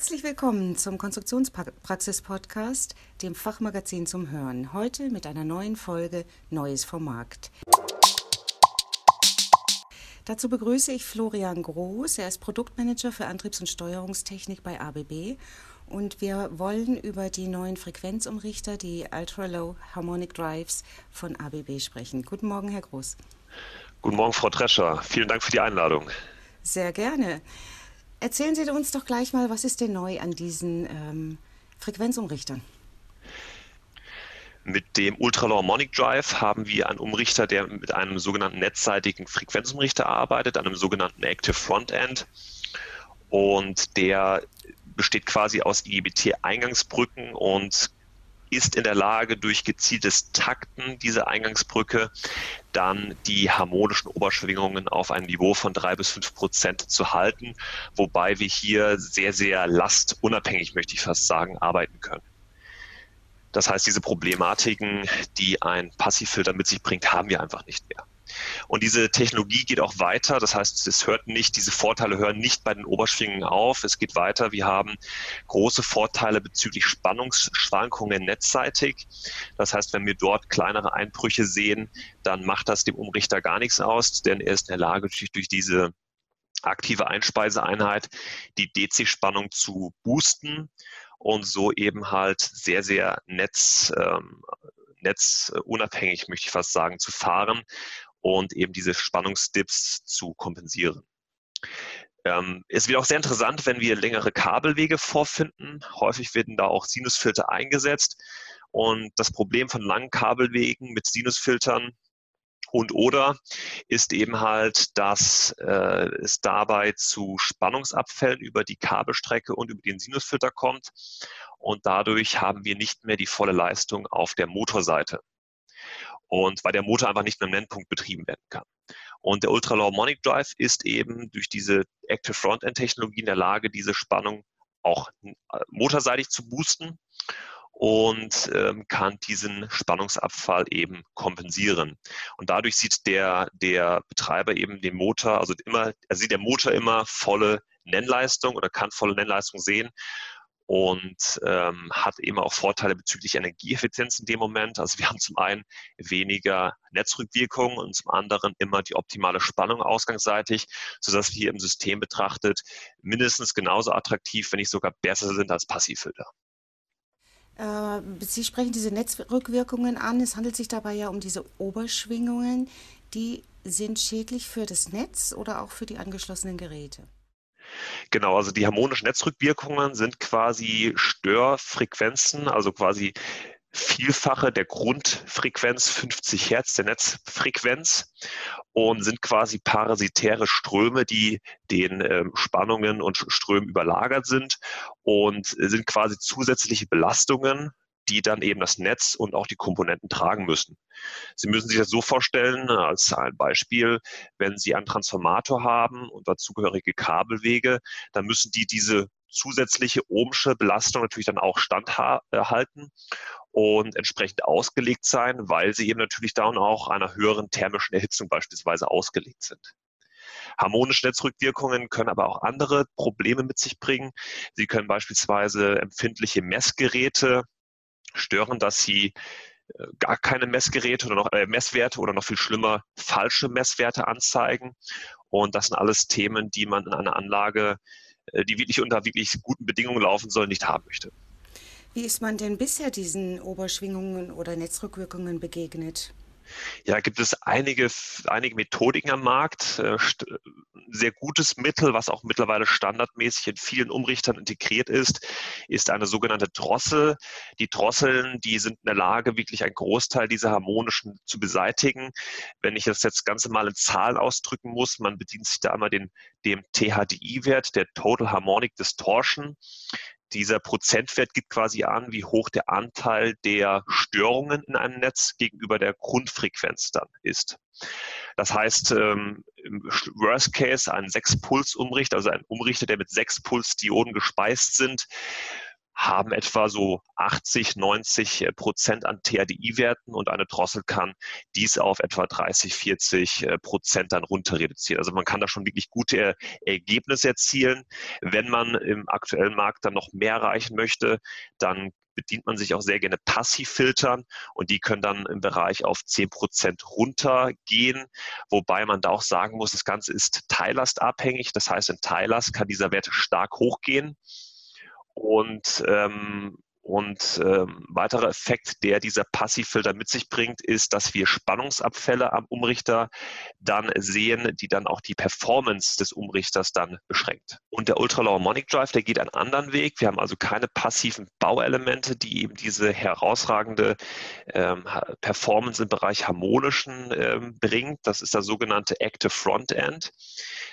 Herzlich willkommen zum Konstruktionspraxis-Podcast, dem Fachmagazin zum Hören. Heute mit einer neuen Folge Neues vom Markt. Dazu begrüße ich Florian Groß. Er ist Produktmanager für Antriebs- und Steuerungstechnik bei ABB. Und wir wollen über die neuen Frequenzumrichter, die Ultra Low Harmonic Drives von ABB sprechen. Guten Morgen, Herr Groß. Guten Morgen, Frau Drescher. Vielen Dank für die Einladung. Sehr gerne. Erzählen Sie uns doch gleich mal, was ist denn neu an diesen ähm, Frequenzumrichtern? Mit dem Ultra-Low Harmonic Drive haben wir einen Umrichter, der mit einem sogenannten netzseitigen Frequenzumrichter arbeitet, einem sogenannten Active Frontend. Und der besteht quasi aus IGBT-Eingangsbrücken und ist in der Lage, durch gezieltes Takten dieser Eingangsbrücke dann die harmonischen Oberschwingungen auf einem Niveau von drei bis fünf Prozent zu halten, wobei wir hier sehr, sehr lastunabhängig, möchte ich fast sagen, arbeiten können. Das heißt, diese Problematiken, die ein Passivfilter mit sich bringt, haben wir einfach nicht mehr. Und diese Technologie geht auch weiter. Das heißt, es hört nicht, diese Vorteile hören nicht bei den Oberschwingungen auf. Es geht weiter. Wir haben große Vorteile bezüglich Spannungsschwankungen netzseitig. Das heißt, wenn wir dort kleinere Einbrüche sehen, dann macht das dem Umrichter gar nichts aus, denn er ist in der Lage, durch, diese aktive Einspeiseeinheit die DC-Spannung zu boosten und so eben halt sehr, sehr netz, ähm, netzunabhängig, möchte ich fast sagen, zu fahren und eben diese Spannungsdips zu kompensieren. Ähm, es wird auch sehr interessant, wenn wir längere Kabelwege vorfinden. Häufig werden da auch Sinusfilter eingesetzt. Und das Problem von langen Kabelwegen mit Sinusfiltern und oder ist eben halt, dass äh, es dabei zu Spannungsabfällen über die Kabelstrecke und über den Sinusfilter kommt. Und dadurch haben wir nicht mehr die volle Leistung auf der Motorseite und weil der Motor einfach nicht mehr am Nennpunkt betrieben werden kann. Und der Ultra Low Harmonic Drive ist eben durch diese Active Frontend Technologie in der Lage, diese Spannung auch äh, motorseitig zu boosten und ähm, kann diesen Spannungsabfall eben kompensieren. Und dadurch sieht der, der Betreiber eben den Motor, also immer, er sieht der Motor immer volle Nennleistung oder kann volle Nennleistung sehen und ähm, hat eben auch Vorteile bezüglich Energieeffizienz in dem Moment. Also wir haben zum einen weniger Netzrückwirkungen und zum anderen immer die optimale Spannung ausgangsseitig, sodass wir hier im System betrachtet mindestens genauso attraktiv, wenn nicht sogar besser sind als Passivfilter. Äh, Sie sprechen diese Netzrückwirkungen an. Es handelt sich dabei ja um diese Oberschwingungen. Die sind schädlich für das Netz oder auch für die angeschlossenen Geräte? Genau, also die harmonischen Netzrückwirkungen sind quasi Störfrequenzen, also quasi Vielfache der Grundfrequenz 50 Hertz der Netzfrequenz und sind quasi parasitäre Ströme, die den äh, Spannungen und Strömen überlagert sind und sind quasi zusätzliche Belastungen die dann eben das Netz und auch die Komponenten tragen müssen. Sie müssen sich das so vorstellen, als ein Beispiel, wenn Sie einen Transformator haben und dazugehörige Kabelwege, dann müssen die diese zusätzliche ohmsche Belastung natürlich dann auch standhalten und entsprechend ausgelegt sein, weil sie eben natürlich dann auch einer höheren thermischen Erhitzung beispielsweise ausgelegt sind. Harmonische Netzrückwirkungen können aber auch andere Probleme mit sich bringen. Sie können beispielsweise empfindliche Messgeräte stören, dass sie äh, gar keine Messgeräte oder noch äh, Messwerte oder noch viel schlimmer falsche Messwerte anzeigen. Und das sind alles Themen, die man in einer Anlage, äh, die wirklich unter wirklich guten Bedingungen laufen soll, nicht haben möchte. Wie ist man denn bisher diesen Oberschwingungen oder Netzrückwirkungen begegnet? Ja, gibt es einige, einige Methodiken am Markt. Äh, sehr gutes Mittel, was auch mittlerweile standardmäßig in vielen Umrichtern integriert ist, ist eine sogenannte Drossel. Die Drosseln, die sind in der Lage, wirklich einen Großteil dieser harmonischen zu beseitigen. Wenn ich das jetzt Ganze mal in Zahlen ausdrücken muss, man bedient sich da einmal den, dem THDI-Wert, der Total Harmonic Distortion. Dieser Prozentwert gibt quasi an, wie hoch der Anteil der Störungen in einem Netz gegenüber der Grundfrequenz dann ist. Das heißt, ähm, im Worst Case ein 6-Puls-Umrichter, also ein Umrichter, der mit 6 Puls-Dioden gespeist sind, haben etwa so 80, 90 äh, Prozent an THDI-Werten und eine Drossel kann dies auf etwa 30, 40 äh, Prozent dann runter reduzieren. Also man kann da schon wirklich gute Ergebnisse erzielen. Wenn man im aktuellen Markt dann noch mehr erreichen möchte, dann bedient man sich auch sehr gerne Passivfiltern und die können dann im Bereich auf 10% runtergehen, wobei man da auch sagen muss, das Ganze ist teillastabhängig. Das heißt, in Teillast kann dieser Wert stark hochgehen und ähm, und ähm, weiterer Effekt, der dieser Passivfilter mit sich bringt, ist, dass wir Spannungsabfälle am Umrichter dann sehen, die dann auch die Performance des Umrichters dann beschränkt. Und der Ultra-Low Harmonic Drive, der geht einen anderen Weg. Wir haben also keine passiven Bauelemente, die eben diese herausragende ähm, Performance im Bereich harmonischen ähm, bringt. Das ist das sogenannte Active Frontend.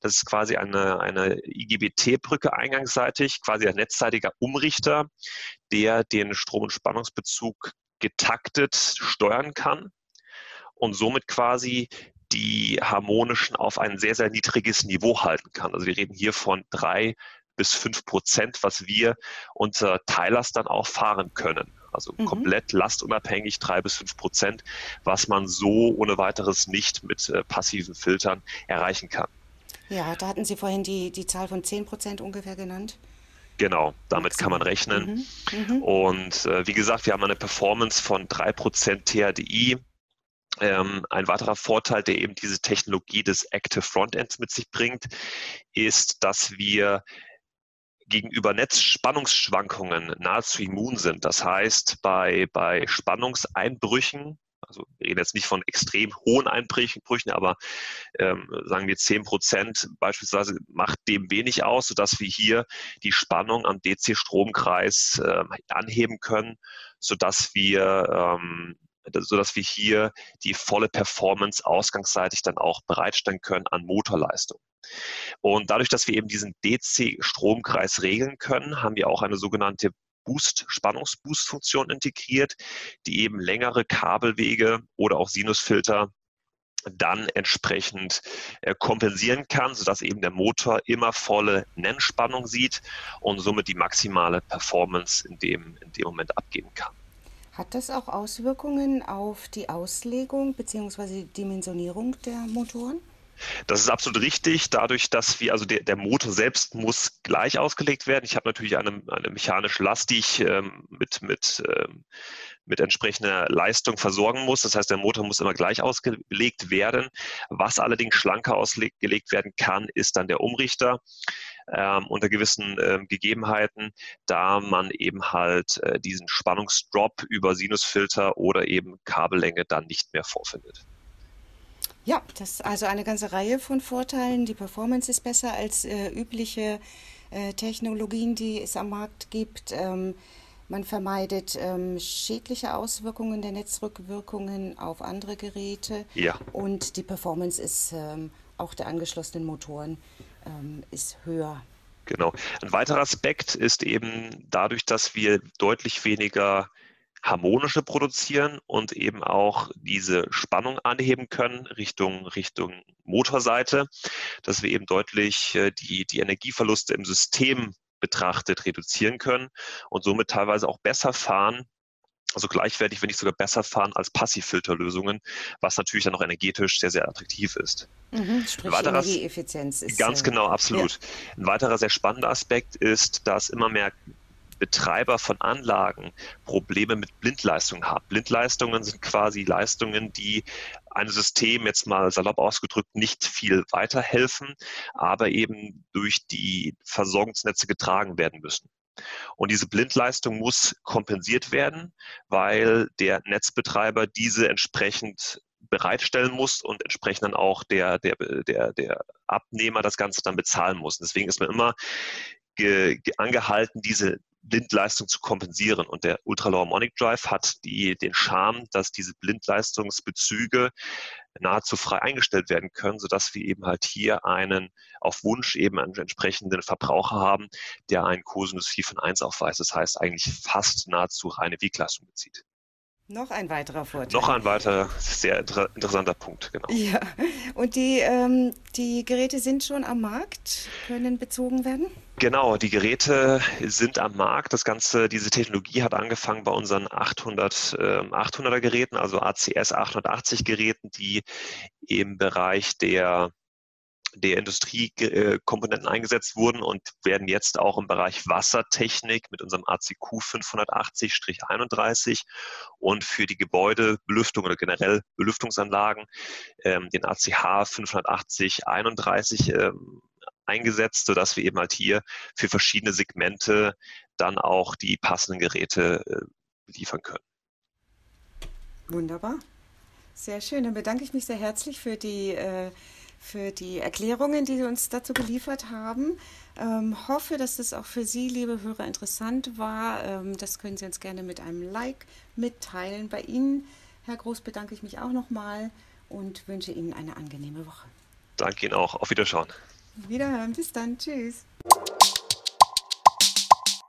Das ist quasi eine, eine IGBT-Brücke eingangsseitig, quasi ein netzseitiger Umrichter, der den Strom- und Spannungsbezug getaktet steuern kann und somit quasi die harmonischen auf ein sehr, sehr niedriges Niveau halten kann. Also wir reden hier von drei bis fünf Prozent, was wir unter Teillast dann auch fahren können. Also mhm. komplett lastunabhängig drei bis fünf Prozent, was man so ohne weiteres nicht mit äh, passiven Filtern erreichen kann. Ja, da hatten Sie vorhin die, die Zahl von zehn Prozent ungefähr genannt. Genau, damit kann man rechnen. Mhm. Mhm. Und äh, wie gesagt, wir haben eine Performance von 3% THDI. Ähm, ein weiterer Vorteil, der eben diese Technologie des Active Frontends mit sich bringt, ist, dass wir gegenüber Netzspannungsschwankungen nahezu immun sind. Das heißt, bei, bei Spannungseinbrüchen also wir reden jetzt nicht von extrem hohen Einbrüchen, aber ähm, sagen wir 10 Prozent beispielsweise macht dem wenig aus, sodass wir hier die Spannung am DC-Stromkreis äh, anheben können, sodass wir ähm, sodass wir hier die volle Performance ausgangsseitig dann auch bereitstellen können an Motorleistung. Und dadurch, dass wir eben diesen DC-Stromkreis regeln können, haben wir auch eine sogenannte Boost, Spannungsboost-Funktion integriert, die eben längere Kabelwege oder auch Sinusfilter dann entsprechend äh, kompensieren kann, sodass eben der Motor immer volle Nennspannung sieht und somit die maximale Performance in dem, in dem Moment abgeben kann. Hat das auch Auswirkungen auf die Auslegung bzw. Dimensionierung der Motoren? Das ist absolut richtig. Dadurch, dass wir, also der, der Motor selbst muss gleich ausgelegt werden. Ich habe natürlich eine, eine mechanische Last, die ich ähm, mit, mit, ähm, mit entsprechender Leistung versorgen muss. Das heißt, der Motor muss immer gleich ausgelegt werden. Was allerdings schlanker ausgelegt werden kann, ist dann der Umrichter. Ähm, unter gewissen ähm, Gegebenheiten, da man eben halt äh, diesen Spannungsdrop über Sinusfilter oder eben Kabellänge dann nicht mehr vorfindet. Ja, das ist also eine ganze Reihe von Vorteilen. Die Performance ist besser als äh, übliche äh, Technologien, die es am Markt gibt. Ähm, man vermeidet ähm, schädliche Auswirkungen der Netzrückwirkungen auf andere Geräte. Ja. Und die Performance ist ähm, auch der angeschlossenen Motoren ähm, ist höher. Genau. Ein weiterer Aspekt ist eben dadurch, dass wir deutlich weniger harmonische produzieren und eben auch diese Spannung anheben können Richtung, Richtung Motorseite, dass wir eben deutlich äh, die, die Energieverluste im System betrachtet reduzieren können und somit teilweise auch besser fahren, also gleichwertig, wenn nicht sogar besser fahren als Passivfilterlösungen, was natürlich dann auch energetisch sehr, sehr attraktiv ist. Mhm, sprich weiteres, Energieeffizienz ist. Ganz äh, genau, absolut. Ja. Ein weiterer sehr spannender Aspekt ist, dass immer mehr Betreiber von Anlagen Probleme mit Blindleistungen haben. Blindleistungen sind quasi Leistungen, die einem System jetzt mal salopp ausgedrückt nicht viel weiterhelfen, aber eben durch die Versorgungsnetze getragen werden müssen. Und diese Blindleistung muss kompensiert werden, weil der Netzbetreiber diese entsprechend bereitstellen muss und entsprechend dann auch der, der, der, der Abnehmer das Ganze dann bezahlen muss. deswegen ist man immer ge, ge, angehalten, diese Blindleistung zu kompensieren. Und der Ultra-Low Harmonic Drive hat die, den Charme, dass diese Blindleistungsbezüge nahezu frei eingestellt werden können, sodass wir eben halt hier einen auf Wunsch eben einen entsprechenden Verbraucher haben, der einen Cosinus 4 von 1 aufweist. Das heißt eigentlich fast nahezu reine Wegleistung bezieht. Noch ein weiterer Vorteil. Noch ein weiterer sehr inter interessanter Punkt, genau. Ja, und die, ähm, die Geräte sind schon am Markt, können bezogen werden? Genau, die Geräte sind am Markt. Das Ganze, diese Technologie hat angefangen bei unseren 800, äh, 800er Geräten, also ACS 880 Geräten, die im Bereich der der Industriekomponenten eingesetzt wurden und werden jetzt auch im Bereich Wassertechnik mit unserem ACQ 580-31 und für die Gebäudebelüftung oder generell Belüftungsanlagen ähm, den ACH 580-31 ähm, eingesetzt, sodass wir eben halt hier für verschiedene Segmente dann auch die passenden Geräte äh, liefern können. Wunderbar. Sehr schön. Dann bedanke ich mich sehr herzlich für die, äh, für die Erklärungen, die Sie uns dazu geliefert haben. Ähm, hoffe, dass das auch für Sie, liebe Hörer, interessant war. Ähm, das können Sie uns gerne mit einem Like mitteilen. Bei Ihnen, Herr Groß, bedanke ich mich auch nochmal und wünsche Ihnen eine angenehme Woche. Danke Ihnen auch. Auf Wiederschauen. Wiederhören. Bis dann. Tschüss.